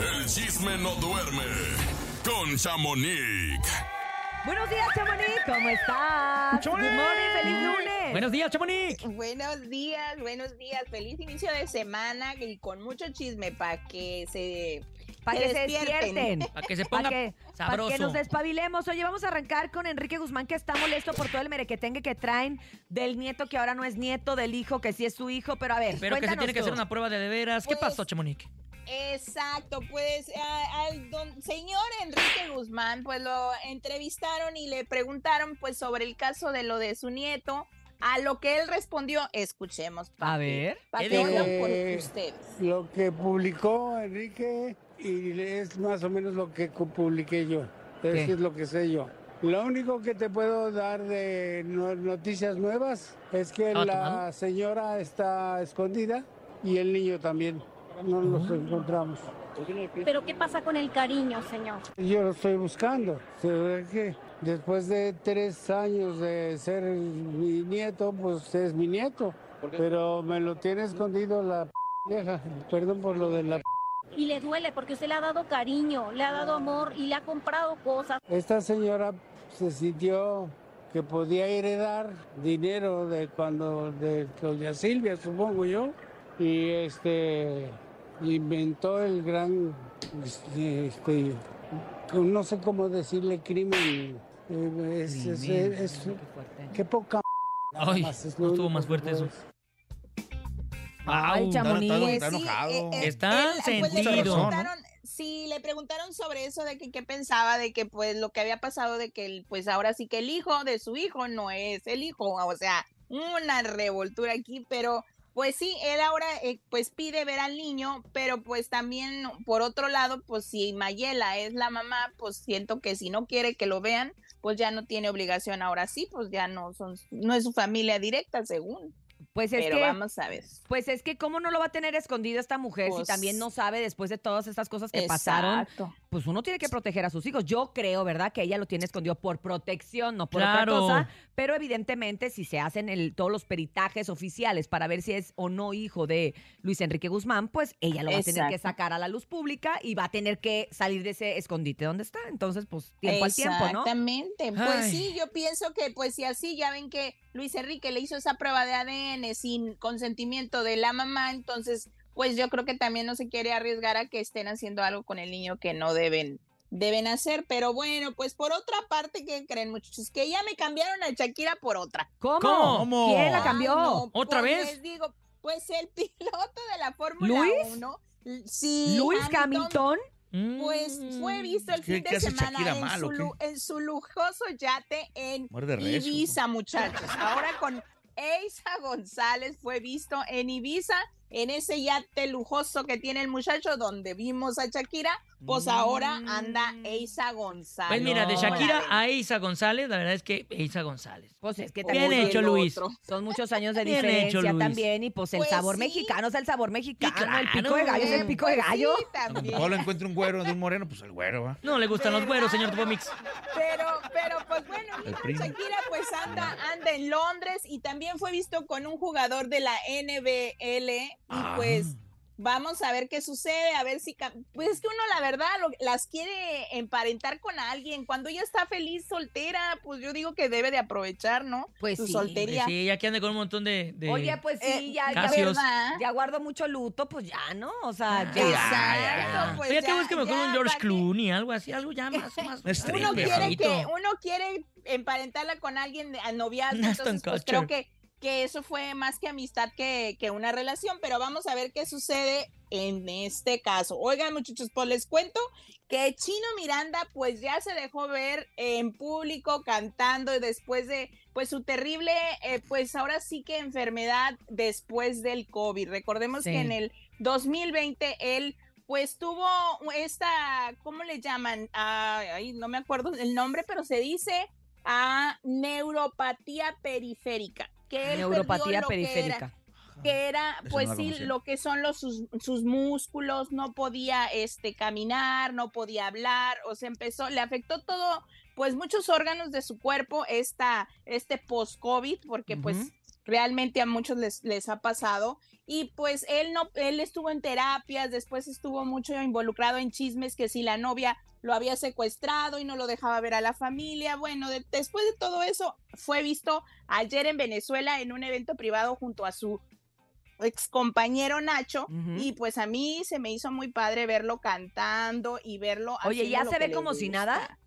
El chisme no duerme con Chamonix. Buenos días, Chamonix. ¿Cómo estás? Chamonix. Good morning, feliz lunes. Buenos días, Chamonix. Buenos días, buenos días. Feliz inicio de semana y con mucho chisme para que se Para se que se despierten. despierten. Para que se Para ponga que, pa' sabroso. que nos despabilemos. Oye, vamos a arrancar con Enrique Guzmán, que está molesto por todo el merequetengue que traen del nieto que ahora no es nieto, del hijo que sí es su hijo. Pero a ver, Pero que se tiene que hacer una prueba de de veras. ¿Qué Pues, pasó, Chamonix? Exacto, pues a- al don señor Enrique Guzmán, pues lo entrevistaron y le preguntaron pues sobre el caso de lo de su nieto. A lo que él respondió, escuchemos. A ver. Por Eh, ustedes. Lo que publicó Enrique y es más o menos lo que publiqué yo. ¿Qué? Eso es lo que sé yo. Lo único que te puedo dar de no- noticias nuevas es que ¿Estaba la señora está escondida y el niño también. No los encontramos. Pero ¿qué pasa con el cariño, señor? Yo lo estoy buscando. Se ve que después de tres años de ser mi nieto, pues es mi nieto. Pero me lo tiene escondido la p- vieja. Perdón por lo de la p- Y le duele porque usted le ha dado cariño, le ha dado amor y le ha comprado cosas. Esta señora se sintió que podía heredar dinero de cuando de doña Silvia, supongo yo, y este inventó el gran este, este, no sé cómo decirle crimen. eh, Es, es- Crimen. es- Qué poca Ay, más, no estuvo más fuerte eso. Ay. Chamonix. Está enojado. Está pues, sentido. preguntaron, sí, le preguntaron sobre eso de que qué pensaba de que pues lo que había pasado de que el- pues ahora sí que el hijo de su hijo no es el hijo, o sea, una revoltura aquí, pero pues sí, él ahora eh, pues pide ver al niño, pero pues también por otro lado, pues si Mayela es la mamá, pues siento que si no quiere que lo vean, pues ya no tiene obligación ahora sí, pues ya no son no es su familia directa según. Pues es pero que, vamos a ver. pues es que cómo no lo va a tener escondido esta mujer si Pues- también no sabe después de todas estas cosas que pasaron. Pues uno tiene que proteger a sus hijos. Yo creo, ¿verdad? Que ella lo tiene escondido por protección, no por Claro. otra cosa. Pero evidentemente, si se hacen el, todos los peritajes oficiales para ver si es o no hijo de Luis Enrique Guzmán, pues ella lo va a tener que sacar a la luz pública y va a tener que salir de ese escondite donde está. Entonces, pues tiempo al tiempo, ¿no? Exactamente. Pues Ay. sí, yo pienso que pues si así ya ven que Luis Enrique le hizo esa prueba de ADN sin consentimiento de la mamá, entonces pues yo creo que también no se quiere arriesgar a que estén haciendo algo con el niño que no deben deben hacer, pero bueno, pues por otra parte, ¿qué creen muchachos? Que ya me cambiaron a Shakira por otra. ¿Cómo? ¿Cómo? ¿Quién la Ay, cambió? no, ¿Otra pues, vez? Les digo, pues el piloto de la Fórmula ¿Luis? 1, sí, Luis Hamilton. pues fue visto el ¿Qué- fin de semana en, mal, su, en su lujoso yate en. Ibiza, muchachos. Ahora con Eisa González fue visto en Ibiza, en ese yate lujoso que tiene el muchacho donde vimos a Shakira, pues ahora anda Eisa González. Pues mira, de. Shakira a Isa González, la verdad es que Isa González. Pues es que Bien también hecho, el Luis. otro. son muchos años de Bien diferencia hecho, Luis. también y pues el Pues sabor sí. mexicano es el sabor mexicano, el pico claro. de gallo es el pico de sí, gallo. Pablo encuentra un güero de un moreno, pues el güero, ¿va? No le gustan los güeros, señor. Tupomix. Pero, pero pues bueno, El mira. Shakira pues anda, anda en Londres y también fue visto con un jugador de la NBL y Ah. pues vamos a ver qué sucede, a ver si... Pues es que uno la verdad lo- las quiere emparentar con alguien. Cuando ella está feliz soltera, pues yo digo que debe de aprovechar, ¿no? Pues Su sí. soltería. Sí, ya que ande con un montón de... de- Oye, pues sí, Eh, ya, ya, ya guardo mucho luto, pues ya, ¿no? O sea, ya. Exacto, pues Oye, que ya- busque mejor ya, un George. Clooney, algo así, algo ya más, más. Uno quiere que uno quiere emparentarla con alguien de- a noviazgo, entonces pues creo que que eso fue más que amistad que, que una relación, pero vamos a ver qué sucede en este caso. Oigan, muchachos, pues les cuento que Chino Miranda pues ya se dejó ver en público cantando después de pues su terrible, eh, pues ahora sí que enfermedad después del COVID. Recordemos Sí. que en el 2020 él pues tuvo esta, ¿cómo le llaman? Ah, ay, no me acuerdo el nombre, pero se dice a neuropatía periférica. Que él Neuropatía lo que era- periférica. que era pues no sí lo que son los sus, sus músculos no podía este caminar no podía hablar o se empezó le afectó todo pues muchos órganos de su cuerpo esta este post covid porque pues realmente a muchos les les ha pasado y pues él no, él estuvo en terapias, después estuvo mucho involucrado en chismes que si la novia lo había secuestrado y no lo dejaba ver a la familia. Bueno, de- después de todo eso, fue visto ayer en Venezuela en un evento privado junto a su ex compañero Nacho y pues a mí se me hizo muy padre verlo cantando y verlo Oye, ¿ya se ve como si nada?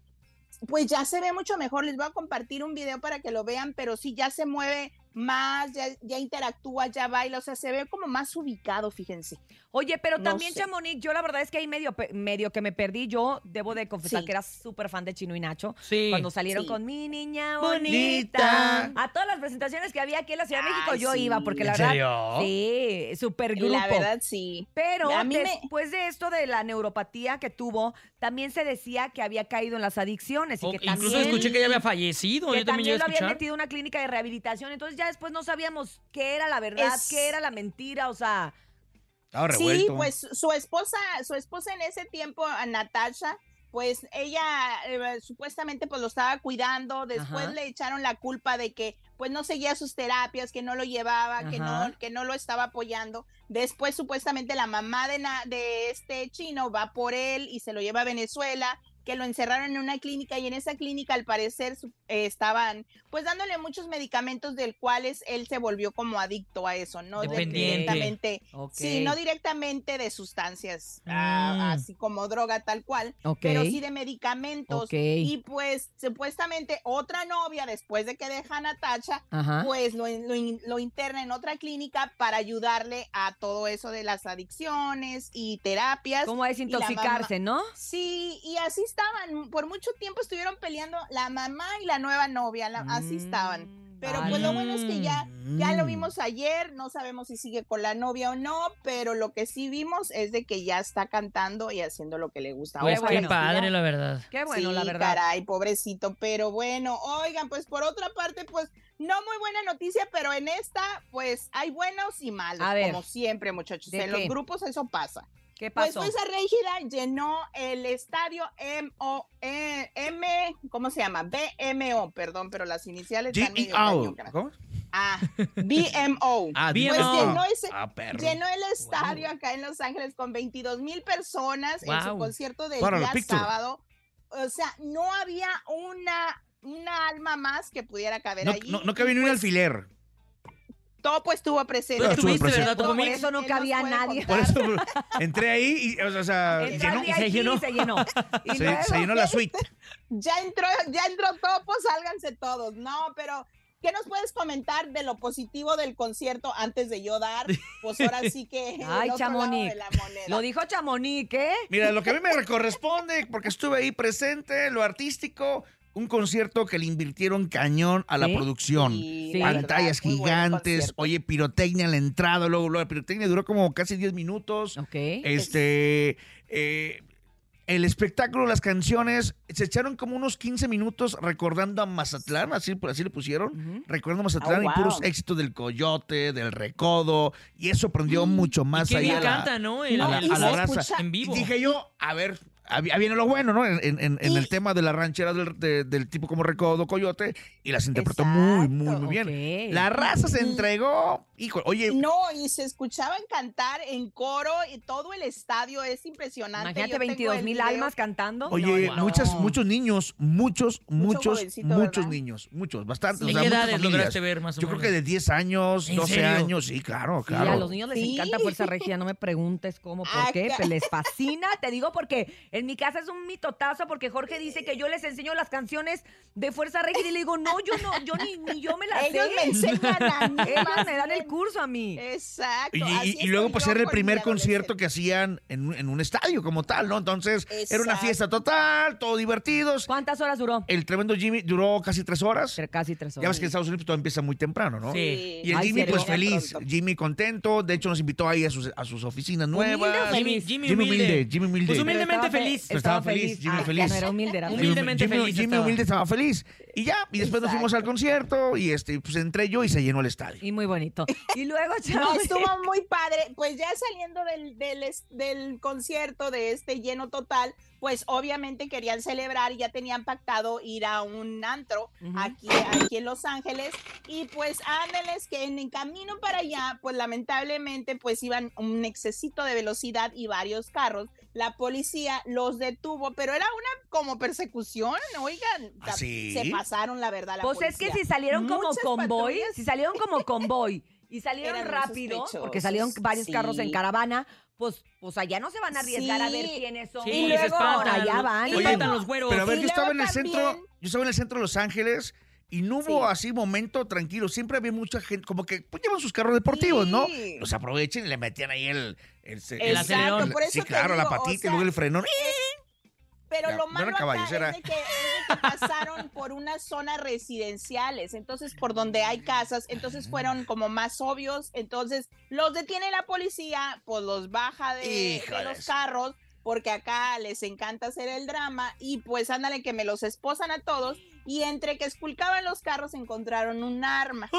Pues ya se ve mucho mejor. Les voy a compartir un video para que lo vean, pero sí ya se mueve más, ya, ya interactúa, ya baila, o sea, se ve como más ubicado, fíjense. Oye, pero No también, sé. Chamonix, yo la verdad es que ahí medio, medio que me perdí. Yo debo de confesar Sí. que era súper fan de Chino y Nacho. Sí. Cuando salieron Sí. con mi niña Bonita. bonita. A todas las presentaciones que había aquí en la Ciudad de México Ay, yo sí. iba, porque la ¿En verdad. serio? Sí, súper grupo. La verdad, sí. Pero A mí me- después de esto de la neuropatía que tuvo, también se decía que había caído en las adicciones y O- que incluso también, escuché que ella había fallecido. que Yo también también lo a habían metido en una clínica de rehabilitación. Entonces ya después no sabíamos qué era la verdad, Es- qué era la mentira, o sea... Estaba Sí, pues su esposa, su esposa en ese tiempo, a Natasha, pues ella eh, supuestamente pues lo estaba cuidando, después Ajá. le echaron la culpa de que pues no seguía sus terapias, que no lo llevaba, que no, que no lo estaba apoyando. Después supuestamente la mamá de, na- de este chino va por él y se lo lleva a Venezuela, que lo encerraron en una clínica y en esa clínica al parecer eh, estaban pues dándole muchos medicamentos del cuales él se volvió como adicto a eso, no directamente. Sí, no directamente de sustancias, ah, Mm. así como droga tal cual, pero sí de medicamentos. Y pues supuestamente otra novia, después de que deja a Natacha, Ajá. pues lo, lo lo interna en otra clínica para ayudarle a todo eso de las adicciones y terapias. ¿Cómo y la desintoxicarse, no? Sí, y así estaban, por mucho tiempo estuvieron peleando la mamá y la nueva novia, la- así estaban. Mm, Pero pues lo bueno es que ya, ya lo vimos ayer, no sabemos si sigue con la novia o no, pero lo que sí vimos es de que ya está cantando y haciendo lo que le gusta. Pues Qué qué bueno. padre, la verdad. Qué bueno, sí, la verdad. caray, pobrecito, pero bueno, oigan, pues por otra parte, pues no muy buena noticia, pero en esta, pues hay buenos y malos, A ver. como siempre, muchachos. ¿De En qué? los grupos eso pasa. ¿Qué Pues pasó? Fuerza Régida llenó el estadio MO, eh, M, ¿cómo se llama? BMO, perdón, pero las iniciales están medio cañón, ¿Cómo? Ah, BMO. Ah, Bien, Pues no. llenó, ese, Ah, perro. llenó el estadio acá en Los Ángeles con 22 mil personas en su concierto del día sábado. O sea, no había una, una alma más que pudiera caber No, allí. no, no cabía ni un Pues, alfiler. Topo estuvo presente. Tú estuviste, Por ¿verdad, Topo Mix? Por eso no cabía nadie. Por contar. eso entré ahí y, o sea, Entró llenó, se llenó. y se llenó. Y se, luego- se llenó la suite. Ya entró, ya entró Topo, sálganse todos. No, pero ¿qué nos puedes comentar de lo positivo del concierto antes de yo dar? Pues ahora sí que Ay, Chamonix. de la moneda. Lo dijo Chamonix, ¿eh? Mira, lo que a mí me corresponde, porque estuve ahí presente, lo artístico, un concierto que le invirtieron cañón a la ¿Sí? producción. Sí, verdad, Pantallas gigantes, oye, pirotecnia en la entrada, luego, luego la pirotecnia duró como casi 10 minutos. Ok. Este, eh, el espectáculo, las canciones, se echaron como unos 15 minutos recordando a Mazatlán, así, así le pusieron. Recordando a Mazatlán Oh, y puros éxitos del Coyote, del Recodo, y eso prendió mucho más y allá bien a la- canta, ¿no? El- a la, No, y a la se raza. escucha- en Y vivo. dije yo, a ver, ahí viene lo bueno, ¿no? En, en- en- en Y- el tema de la ranchera del, de- del tipo como Recodo, Coyote, y las interpretó muy, muy, muy bien. La raza se entregó, hijo, oye, No, y se escuchaban cantar en coro y todo el estadio es impresionante. Imagínate Yo tengo 22 el mil almas cantando. Oye, No, no. muchas, muchos niños, muchos, muchos, muchos ¿verdad? niños, muchos, bastantes. ¿De o sea, qué muchas edades lograste ver más o Yo creo menos? que de 10 años, ¿En 12 serio? años, sí, claro, Sí, claro. a los niños les Sí. encanta Fuerza Regia, no me preguntes cómo, por Ah, qué, les fascina. Te digo porque en mi casa es un mitotazo porque Jorge dice que yo les enseño las canciones de Fuerza Regia y le digo, no, yo no, yo ni, ni yo me las Ellos sé. me enseñan a mí. Ellos me dan el curso a mí. Exacto. Y, y- así y luego pues era el primer concierto que hacían en, un- en un estadio como tal, ¿no? Entonces era una fiesta total, todo divertidos. ¿Cuántas horas duró? El tremendo Jimmy duró casi tres horas. Casi tres Ya horas. ves que en Estados Unidos todo empieza muy temprano, ¿no? Sí. Y el Ay, Jimmy serio. pues feliz. Jimmy contento, de hecho nos invitó ahí a sus, a sus oficinas ¿Humilde o nuevas. feliz? Jimmy, Jimmy, Jimmy humilde. humilde, Jimmy humilde. Pues humildemente estaba feliz. Pero estaba feliz, Jimmy Ah, feliz. ya no era humilde, era. Humildemente Jimmy, feliz Jimmy estaba. humilde estaba feliz. Y ya, y después nos fuimos al concierto y este, pues entré yo y se llenó el estadio. Y muy bonito. Y luego, No, estuvo muy padre. Pues ya saliendo del, del, del concierto de este lleno total, pues obviamente querían celebrar y ya tenían pactado ir a un antro Ujú. aquí, aquí en Los Ángeles. Y pues ándeles que en el camino para allá, pues lamentablemente pues iban un excesito de velocidad y varios carros. La policía los detuvo, pero era una como persecución, oigan. ¿Ah, sí? Se pasaron, la verdad, la Pues es que si salieron como Muchas convoy, patrullas. si salieron como convoy y salieron Eran rápido, porque salieron varios carros en caravana, pues, pues allá no se van a arriesgar a ver quiénes son. Sí, Y se luego, espantan. allá van. Oye, espantan los güeros. Pero a ver, yo estaba en el centro, yo estaba en el centro de Los Ángeles y no hubo Sí. así momento tranquilo. Siempre había mucha gente, como que pues, llevan sus carros deportivos, ¿no? Los aprovechen y le metían ahí el, el, El acelerón. por eso sí, claro, la o patita sea, y luego el frenón. Pero Ya, lo no malo acá es, de que, es de que pasaron por unas zonas residenciales, entonces por donde hay casas, entonces fueron como más obvios, entonces los detiene la policía, pues los baja de, los carros, porque acá les encanta hacer el drama, y pues ándale que me los esposan a todos, y entre que esculcaban los carros encontraron un arma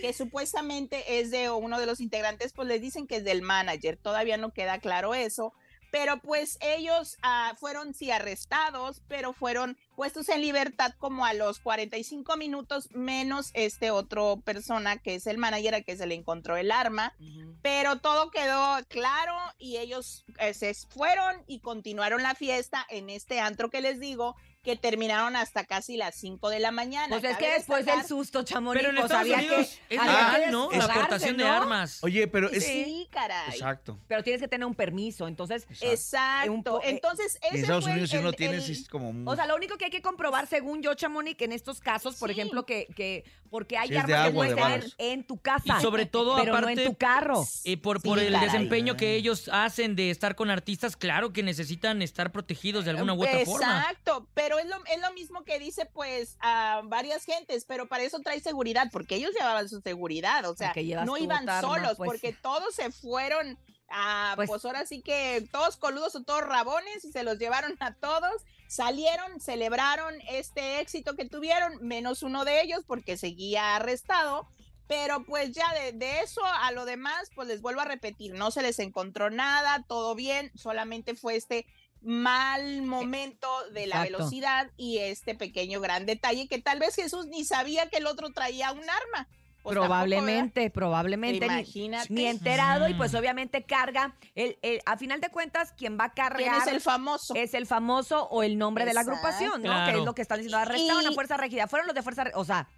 que supuestamente es de uno de los integrantes, pues les dicen que es del manager, todavía no queda claro eso, pero pues ellos ah, fueron sí arrestados, pero fueron puestos en libertad como a los 45 minutos, menos este otro persona que es el manager a que se le encontró el arma, pero todo quedó claro y ellos eh, se fueron y continuaron la fiesta en este antro que les digo, que terminaron hasta casi las 5 de la mañana. Pues es Cabe que después del susto, Chamonix, pero en pues Estados había Unidos que... es que legal, ¿no? La aportación de armas. Oye, pero es... Sí, caray. Exacto. Pero tienes que tener un permiso, entonces... Exacto. Un eh, Entonces, Y en ese Estados fue Unidos si el- no tienes el- es como... O sea, lo único que hay que comprobar, según yo, Chamonix, en estos casos, por Sí. ejemplo, que, que porque hay armas que agua, de tener en tu casa. Y sobre todo, pero no aparte, en tu carro. eh, por, Sí, por el caray. desempeño que ellos hacen de estar con artistas, claro que necesitan estar protegidos de alguna u otra forma. Exacto, pero es lo, es lo mismo que dice pues a varias gentes, pero para eso trae seguridad, porque ellos llevaban su seguridad, o sea, que no iban arma, solos, pues. porque todos se fueron a, Pues- pues, ahora sí que todos coludos o todos rabones y se los llevaron a todos, salieron, celebraron este éxito que tuvieron, menos uno de ellos porque seguía arrestado. Pero pues ya de, de eso a lo demás, pues les vuelvo a repetir, no se les encontró nada, todo bien, solamente fue este mal momento de la Exacto. velocidad y este pequeño gran detalle que tal vez Jesús ni sabía que el otro traía un arma. Pues tampoco, probablemente, probablemente. Imagínate. ni enterado y Mm. pues obviamente carga. El, el- a final de cuentas, quien va a ¿Quién cargar es el famoso? es el famoso o el nombre de la agrupación, ¿no? Que es lo que están diciendo. Arrestaron a Y- Fuerza Regida. Fueron los de Fuerza Re- O sea,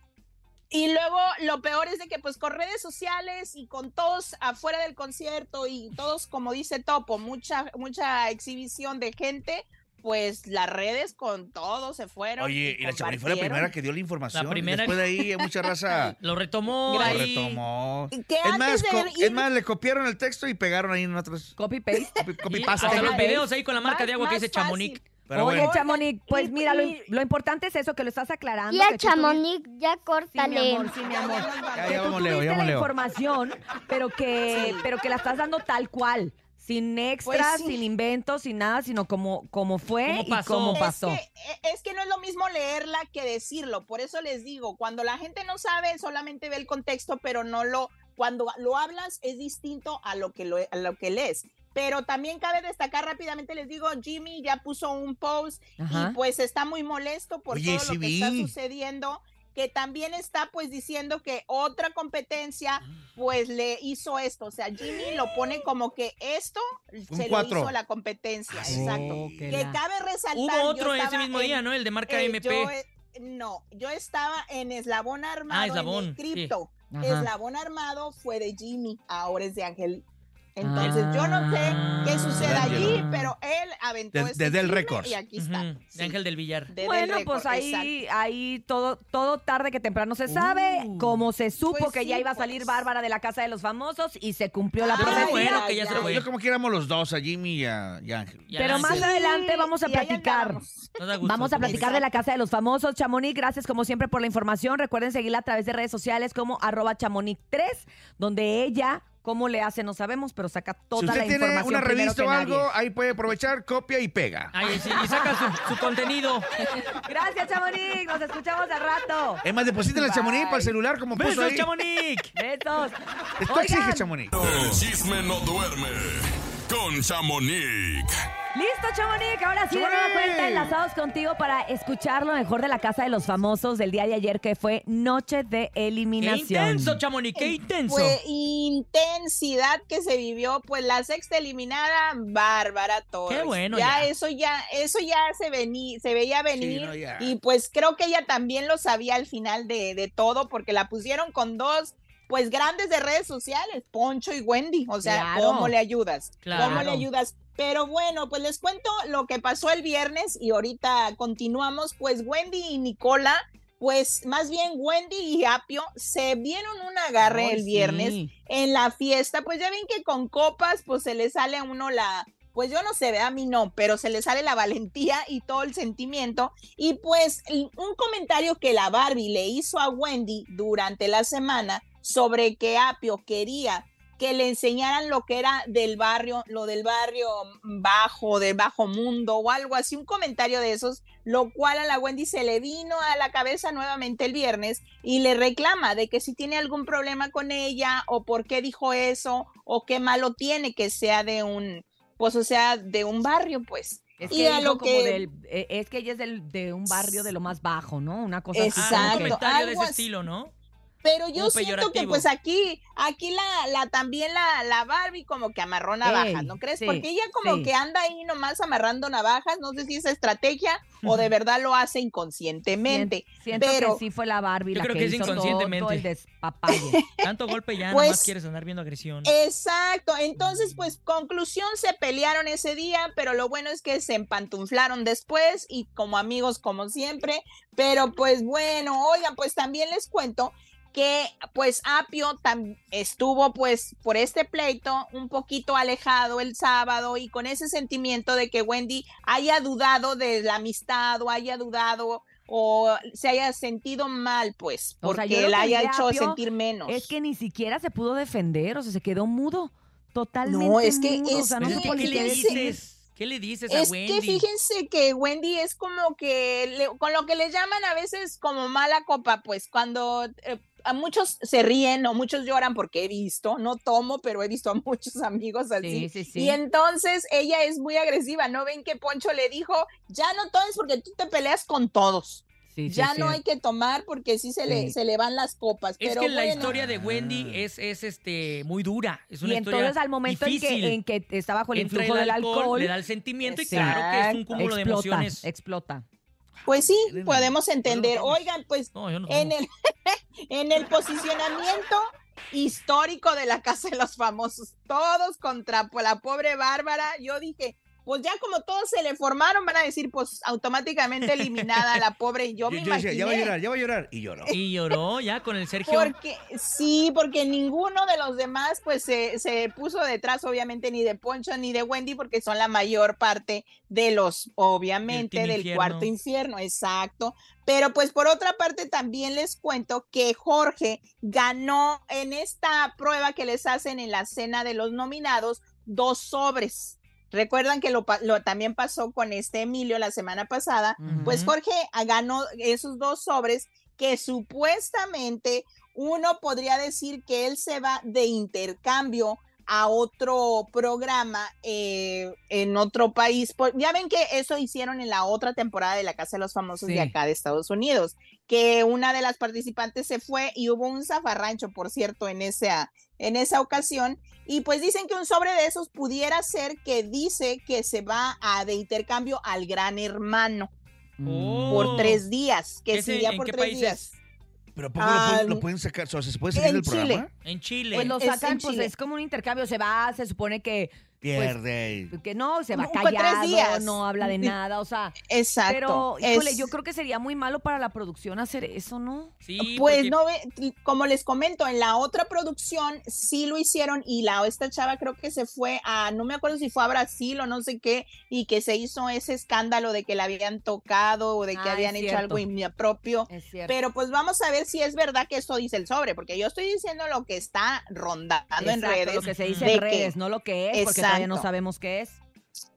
Y luego lo peor es de que pues con redes sociales y con todos afuera del concierto y todos como dice Topo, mucha mucha exhibición de gente, pues las redes con todo se fueron. Oye, y la Chamonix fue la primera que dio la información. La primera- Después de ahí mucha raza Lo retomó. lo ahí. retomó. Y que Es más, de es más, le copiaron el texto y pegaron ahí en otros... copy paste. Copy, copy Y paste. hasta los videos ahí con la marca Más- de agua que dice Chamonix. Pero Oye, bueno, Chamonix, pues y- mira, lo, y- lo importante es eso, que lo estás aclarando. Tú tuvi- Chamonix, ya Sí, mi córtale. amor, sí, mi Ya, amor. ya. Ya, que ya tú vamos, Leo, ya la Leo. información, pero que, Sí. pero que la estás dando tal cual. Sin extras, Pues sí. sin inventos, sin nada, sino como, como fue Como y pasó. como Es pasó. Es que, es que no es lo mismo leerla que decirlo, por eso les digo, cuando la gente no sabe, solamente ve el contexto, pero no lo, cuando lo hablas es distinto a lo que, lo, a lo que lees. Pero también cabe destacar rápidamente, les digo, Jimmy ya puso un post Ajá. y pues está muy molesto por Oye, todo sí lo que está sucediendo, que también está pues diciendo que otra competencia pues le hizo esto, o sea, Jimmy lo pone como que esto Un se cuatro. lo hizo la competencia, Ah, exacto. Que la- cabe resaltar. Hubo otro ese mismo en- día, ¿no? El de marca eh, MP. yo, eh, no, yo estaba en Eslabón Armado. Ah, En Eslabón, el cripto. Eslabón Armado fue de Jimmy, ahora es de Ángel. Entonces, yo no sé qué sucede Ah. allí, pero él aventó De- de Del chisme Records. Y aquí está. De Sí, Ángel del Villar. de Del Bueno, pues ahí, ahí todo, todo tarde que temprano se sabe, Uh. como se supo Pues que sí, ya iba a salir pues. Bárbara de la casa de los famosos y se cumplió la Ah, profecía. bueno, que ya se ya. fue. Yo como que éramos los dos, a Jimmy y a, y a Ángel. Y Pero más adelante vamos a platicar. Vamos a platicar de la Casa de los Famosos. Chamonix, gracias como siempre por la información. Recuerden seguirla a través de redes sociales como arroba chamonix3, donde ella ¿Cómo le hace? No sabemos, pero saca toda Si usted la tiene información una revista o algo, nadie. ahí puede aprovechar, copia y pega. Ay, sí, y saca su, su contenido. Gracias, Chamonix. Nos escuchamos al rato. Es más, depositen el chamonix para el celular como puso ¡Besos, ahí. Chamonix! Besos. Esto Oigan, exige chamonix. El chisme no duerme con Chamonix. Listo, Chamonix. Ahora sí, de nueva cuenta, enlazados contigo para escuchar lo mejor de la Casa de los Famosos del día de ayer, que fue Noche de ¡Qué Eliminación. intenso, Chamonix! ¡Qué intenso! Fue intensidad que se vivió, pues la sexta eliminada, Bárbara Torres. Qué bueno, Ya, ya. eso ya, eso ya se vení, se veía venir. no, y pues creo que ella también lo sabía al final de, de todo, porque la pusieron con dos pues grandes de redes sociales, Poncho y Wendy. O sea, Claro. ¿cómo le ayudas? Claro. ¿Cómo le ayudas? Pero bueno, pues les cuento lo que pasó el viernes y ahorita continuamos. Pues Wendy y Nicola, pues más bien Wendy y Apio se vieron un agarre el viernes sí. en la fiesta. Pues ya ven que con copas, pues se le sale a uno la. Pues yo no sé, a mí no, pero se le sale la valentía y todo el sentimiento. Y pues un comentario que la Barbie le hizo a Wendy durante la semana sobre que Apio quería que le enseñaran lo que era del barrio, lo del barrio bajo, del bajo mundo o algo así, un comentario de esos, lo cual a la Wendy se le vino a la cabeza nuevamente el viernes y le reclama de que si tiene algún problema con ella o por qué dijo eso o qué malo tiene que sea de un, pues o sea, de un barrio, pues. Es Y que, a dijo lo como que- del- eh, es que ella es del- de un barrio de lo más bajo, ¿no? Una cosa así. Ah, un comentario de ese así. estilo, ¿no? Pero yo siento que pues aquí, aquí la, la también la, la Barbie como que amarró navajas, Ey, ¿no crees? sí, Porque ella como sí. que anda ahí nomás amarrando navajas, no sé si es estrategia o de verdad lo hace inconscientemente. Siento pero- que sí fue la Barbie Yo la creo que, que es hizo todo, inconscientemente. todo el despapalle. Tanto golpe ya, Pues- nomás quieres andar viendo agresión. Exacto, entonces pues conclusión se pelearon ese día, pero lo bueno es que se empantunflaron después y como amigos como siempre, pero pues bueno, oigan, pues también les cuento que pues Apio estuvo pues por este pleito un poquito alejado el sábado y con ese sentimiento de que Wendy haya dudado de la amistad o haya dudado o se haya sentido mal pues O sea, porque la haya hecho Apio, sentir menos. es que ni siquiera se pudo defender, o sea, se quedó mudo. Totalmente No, es que mudo, o es sea, no que- ¿Qué le dices? ¿Qué le dices a Es Wendy? que fíjense que Wendy es como que le- con lo que le llaman a veces como mala copa, pues cuando eh, a muchos se ríen o muchos lloran porque he visto, no tomo, pero he visto a muchos amigos Sí, así. sí, sí. Y entonces ella es muy agresiva, ¿no ven que Poncho le dijo, ya no tomes porque tú te peleas con todos, ya sí. no hay que tomar porque sí se, le, se le van las copas. Es pero que la historia de Wendy es, es este muy dura. Es una Y historia entonces al momento en que, en que está bajo el Entra influjo del alcohol, le da el sentimiento y claro que es un cúmulo de explota, emociones. explota. Pues sí, podemos entender. Oigan, pues No, yo no en el, en el posicionamiento histórico de la Casa de los Famosos, todos contra la pobre Bárbara, yo dije, pues ya como todos se le formaron, van a decir, pues automáticamente eliminada la pobre, yo, Yo, me yo decía, ya va a imaginé. llorar, ya va a llorar. Y lloró. Y lloró ya con el Sergio. Porque sí, porque ninguno de los demás pues se, se puso detrás obviamente ni de Poncho ni de Wendy porque son la mayor parte de los obviamente del Infierno. cuarto infierno, exacto. Pero pues por otra parte también les cuento que Jorge ganó en esta prueba que les hacen en la cena de los nominados dos sobres. Recuerdan que lo, lo también pasó con este Emilio la semana pasada. Pues. Jorge ganó esos dos sobres que supuestamente uno podría decir que él se va de intercambio a otro programa eh, en otro país. Ya ven que eso hicieron en la otra temporada de la Casa de los Famosos Sí. de acá de Estados Unidos, que una de las participantes se fue y hubo un zafarrancho, por cierto, en esa, en esa ocasión. Y pues dicen que un sobre de esos pudiera ser que dice que se va a de intercambio al gran hermano Oh. por tres días, que ¿Ese se iría en por qué tres días. Pero ¿a poco lo, pueden, lo pueden sacar? O sea, ¿se puede salir en del programa? Chile. En Chile. Pues lo sacan, en pues es como un intercambio, se va, se supone que pierde. que no, se va callado, días. no habla de nada, o sea. Exacto. Pero, híjole, es- yo creo que sería muy malo para la producción hacer eso, ¿no? Sí, Pues porque- no ve, como les comento, en la otra producción sí lo hicieron y la esta chava creo que se fue a, no me acuerdo si fue a Brasil o no sé qué, y que se hizo ese escándalo de que la habían tocado o de que Ah, habían hecho algo impropio. Es cierto. Pero pues vamos a ver si es verdad que eso dice el sobre, porque yo estoy diciendo lo que está rondando en redes. Lo que se dice de en que- redes, no lo que es, porque todavía no sabemos qué es.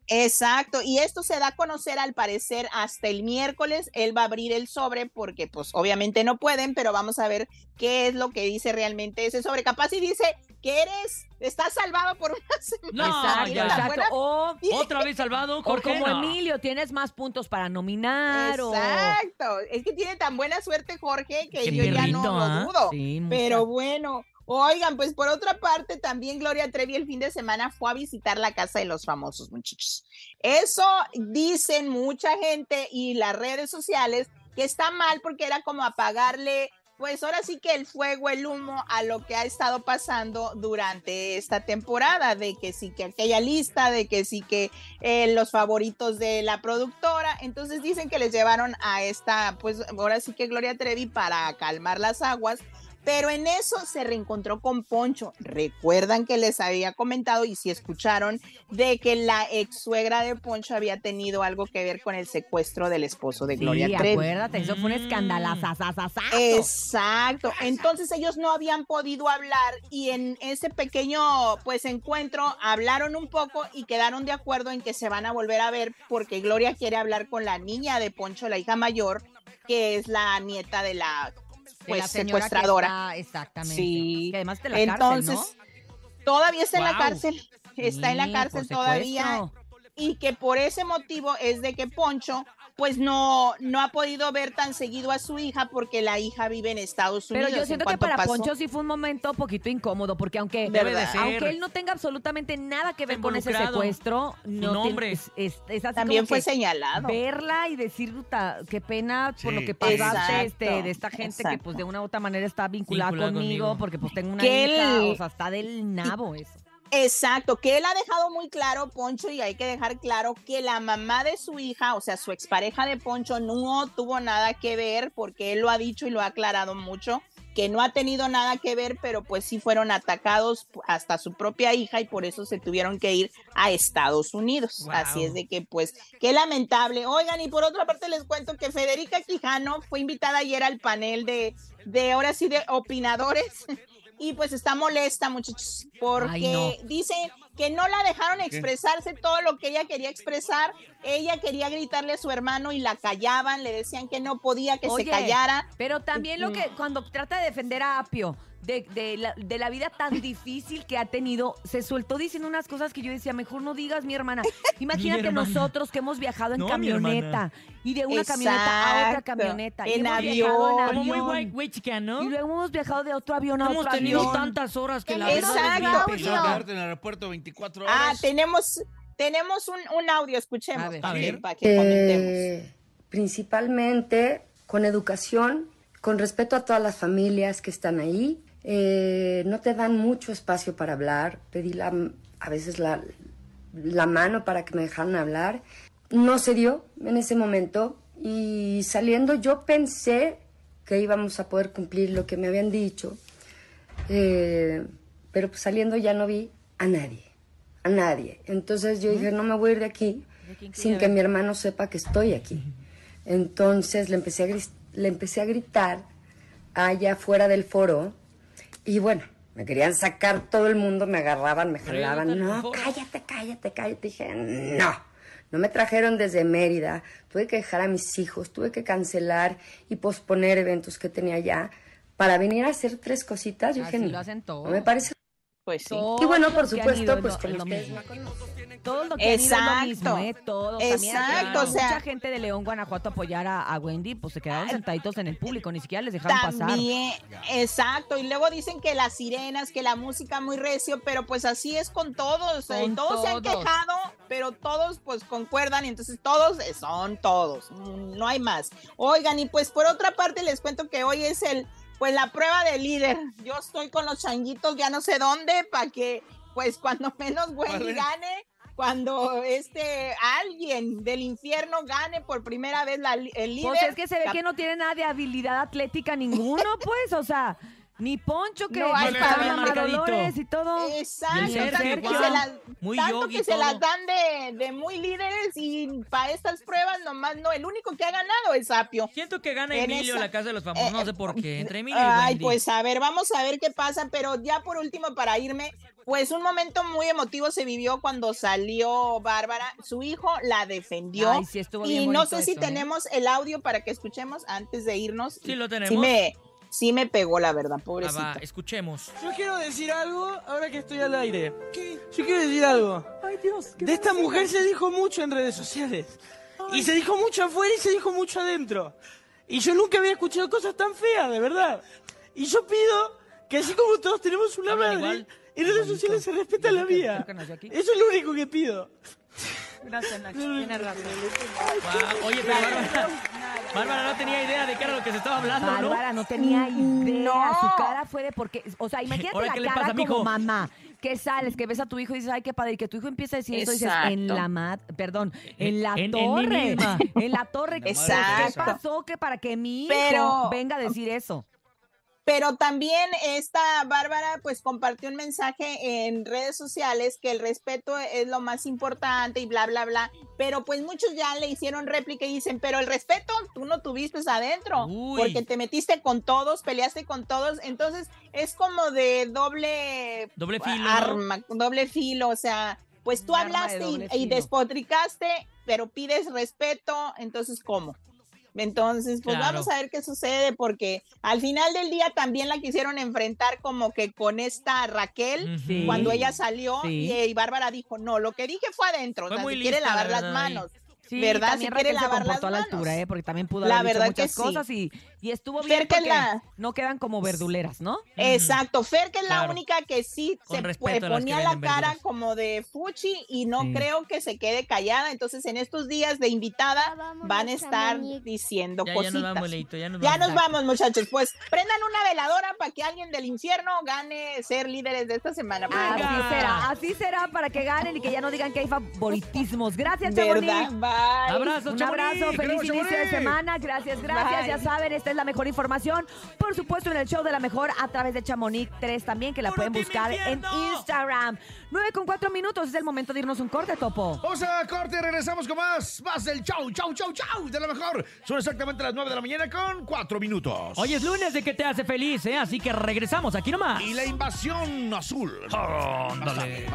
Exacto, y esto se da a conocer al parecer hasta el miércoles. Él va a abrir el sobre porque pues obviamente no pueden, pero vamos a ver qué es lo que dice realmente ese sobre. Capaz y dice que eres, estás salvado por una semana. No, exacto, ya. exacto. O, Otra vez salvado, o Jorge. como no. Emilio, tienes más puntos para nominar. o- Exacto, es que tiene tan buena suerte Jorge que Qué yo ya no lo ¿ah? dudo. Sí. Pero bueno, oigan, pues por otra parte, también Gloria Trevi el fin de semana fue a visitar la casa de los famosos muchachos. Eso dicen mucha gente y las redes sociales que está mal porque era como apagarle, pues ahora sí que el fuego, el humo a lo que ha estado pasando durante esta temporada, de que sí que aquella lista, de que sí que eh, los favoritos de la productora. Entonces dicen que les llevaron a esta, pues ahora sí que Gloria Trevi para calmar las aguas. Pero en eso se reencontró con Poncho. Recuerdan que les había comentado y si escucharon de que la ex suegra de Poncho había tenido algo que ver con el secuestro del esposo de Gloria sí, Trevi. acuérdate, eso fue un Mm. escandalazazazazo. Exacto. Entonces ellos no habían podido hablar y en ese pequeño pues encuentro hablaron un poco y quedaron de acuerdo en que se van a volver a ver porque Gloria quiere hablar con la niña de Poncho, la hija mayor, que es la nieta de la pues la que secuestradora. está- exactamente. Sí. Que además de la Entonces, cárcel, todavía está en la cárcel, está en la cárcel todavía y que por ese motivo es de que Poncho pues no no ha podido ver tan seguido a su hija porque la hija vive en Estados Unidos. Pero yo En siento que para pasó- Poncho sí fue un momento un poquito incómodo, porque aunque, Debe de ser. aunque él no tenga absolutamente nada que ver con ese secuestro, no te- nombre. es, es- es así también como fue que señalado. verla y decir, "Puta, qué pena por Sí. lo que pasaste este, de esta gente que pues de una u otra manera está vinculada, Vinculada conmigo, conmigo. porque pues tengo una Que hija, él- o sea, está del nabo eso. Exacto, que él ha dejado muy claro, Poncho, y hay que dejar claro que la mamá de su hija, o sea, su expareja de Poncho, no tuvo nada que ver, porque él lo ha dicho y lo ha aclarado mucho, que no ha tenido nada que ver, pero pues sí fueron atacados hasta su propia hija y por eso se tuvieron que ir a Estados Unidos. Wow. Así es de que pues, qué lamentable. Oigan, y por otra parte les cuento que Federica Quijano fue invitada ayer al panel de, de ahora sí, de opinadores. Y pues está molesta, muchachos, porque Ay, dice que no la dejaron expresarse todo lo que ella quería expresar. Ella quería gritarle a su hermano y la callaban, le decían que no podía que Oye, se callara. Pero también lo que cuando trata de defender a Apio de, de la, de la vida tan difícil que ha tenido, se soltó diciendo unas cosas que yo decía, mejor no digas mi hermana. Imagínate hermana. nosotros que hemos viajado en No, mi camioneta y de una camioneta a otra camioneta. en avión. en Como muy avión. white, white chicken, ¿no? Y luego hemos viajado de otro avión a Hemos otro tenido avión. tantas horas que la Exacto. verdad es en el aeropuerto 24 horas. Ah, tenemos, tenemos un, un audio, escuchemos, A ver. para, A que, ver. para que comentemos. Eh, principalmente con educación, con respeto a todas las familias que están ahí. Eh, no te dan mucho espacio para hablar. Pedí la, a veces la, la mano para que me dejaran hablar. No se dio en ese momento y saliendo yo pensé que íbamos a poder cumplir lo que me habían dicho, Eh, pero pues saliendo ya no vi a nadie, a nadie. Entonces yo dije, no me voy a ir de aquí sin que mi hermano sepa que estoy aquí. Entonces le empecé a, le empecé a gritar allá fuera del foro y bueno, me querían sacar todo el mundo, me agarraban, me jalaban. No, cállate, cállate, cállate. Dije, no. No me trajeron desde Mérida, tuve que dejar a mis hijos, tuve que cancelar y posponer eventos que tenía ya para venir a hacer tres cositas. Yo Así dije, lo hacen todos. no me parece. Pues sí. Todos Y bueno, por supuesto, ido pues como ustedes mismo. me conocen. Todos los que han ido lo Exacto. mismo, ¿eh? Todos. Exacto, o sea- mucha gente de León, Guanajuato apoyar a, a Wendy, pues se quedaron sentaditos en el público, ni siquiera les dejaron pasar. También, exacto. Y luego dicen que las sirenas, que la música muy recio, pero pues así es con todos. eh, Con todos, se han todos. quejado, pero todos pues concuerdan y entonces todos eh, son todos. No hay más. Oigan, y pues por otra parte les cuento que hoy es el, pues la prueba de líder. Yo estoy con los changuitos, ya no sé dónde, para que pues cuando menos Wendy gane, cuando este alguien del infierno gane por primera vez la, el líder. Pues es que se ve que no tiene nada de habilidad atlética ninguno, pues, o sea, ni Poncho que No. Dolores y todo. Exacto, Y tanto que, se las, muy tanto yogi que se todo. las dan de, de muy líderes y para estas pruebas nomás no, el único que ha ganado es Sapio. Siento que gana En Emilio esa- la casa de los famosos. Eh, No sé por qué. Entre Emilio y Ay, Wendy. pues a ver, vamos a ver qué pasa, pero ya por último para irme, pues un momento muy emotivo se vivió cuando salió Bárbara, su hijo la defendió Ay, sí, estuvo bien y no sé si eso, ¿eh? tenemos el audio para que escuchemos antes de irnos. Sí, lo tenemos. Sí me, sí me pegó la verdad, Ah, pobrecito. va, escuchemos. Yo quiero decir algo ahora que estoy al aire. Yo quiero decir algo. Ay, Dios. De esta mujer se dijo mucho en redes sociales. Y se dijo mucho afuera y se dijo mucho adentro. Y yo nunca había escuchado cosas tan feas, de verdad. Y yo pido que así como todos tenemos una Hablan madre, igual, en redes sociales se respeta la mía. aquí. Eso es lo único que pido. Gracias, Nacho. Tienes razón. Oye, pero Bárbara, Bárbara no tenía idea de qué era lo que se estaba hablando, ¿no? Bárbara no tenía idea. No. Su cara fue de porque, o sea, imagínate Ahora, la ¿qué le cara pasa, como mijo? mamá. Que sales, que ves a tu hijo y dices, ay, qué padre, y que tu hijo empieza a decir eso y dices, en la mat, perdón, en la En- en mí torre, misma. en la torre. ¿Qué Exacto. pasó que para que mi hijo Pero- venga a decir eso? Pero también esta Bárbara pues compartió un mensaje en redes sociales que el respeto es lo más importante y bla, bla, bla. Pero pues muchos ya le hicieron réplica y dicen, pero el respeto tú no tuviste adentro, Uy. porque te metiste con todos, peleaste con todos. Entonces es como de doble, Doble filo, ¿no? arma, doble filo. O sea, pues tú de hablaste y, y despotricaste, pero pides respeto. Entonces, ¿cómo? Entonces, pues Claro. vamos a ver qué sucede, porque al final del día también la quisieron enfrentar como que con esta Raquel. Sí. cuando ella salió Sí. y, y Bárbara dijo, no, lo que dije fue adentro, Fue o sea, muy si quiere lavar la las manos. Sí, ¿Verdad? Si quiere Raquel se lavar comportó a la las altura, manos. ¿eh? Porque también pudo La haber dicho verdad que muchas sí. cosas y, y estuvo bien Fer, que la- no quedan como verduleras, ¿no? Exacto, Fer que es la única que sí Con se ponía la cara verduras. como de fuchi y no Sí. creo que se quede callada, entonces en estos días de invitada Ya van a estar diciendo Ya, ya cositas. nos vamos, Leito, ya nos Ya vamos. nos vamos, muchachos. Pues prendan una veladora para que alguien del infierno gane ser líderes de esta semana. Así será, así será para que ganen y que ya no digan que hay favoritismos. Gracias, Chamonix. Bye. Abrazo, Un abrazo, feliz inicio de semana. Gracias, gracias. Bye. Ya saben, esta es la mejor información. Por supuesto, en el show de la mejor a través de Chamonix 3 también, que la ¡Puro pueden buscar en! Instagram. 9 con 4 minutos, es el momento de irnos un corte, Topo. Vamos a corte, regresamos con más. Más del chau, chau, chau, chau. De lo mejor. Son exactamente las 9 de la mañana con 4 minutos. Hoy es lunes de que te hace feliz, ¿eh? Así que regresamos aquí nomás. Y la invasión azul. Ándale.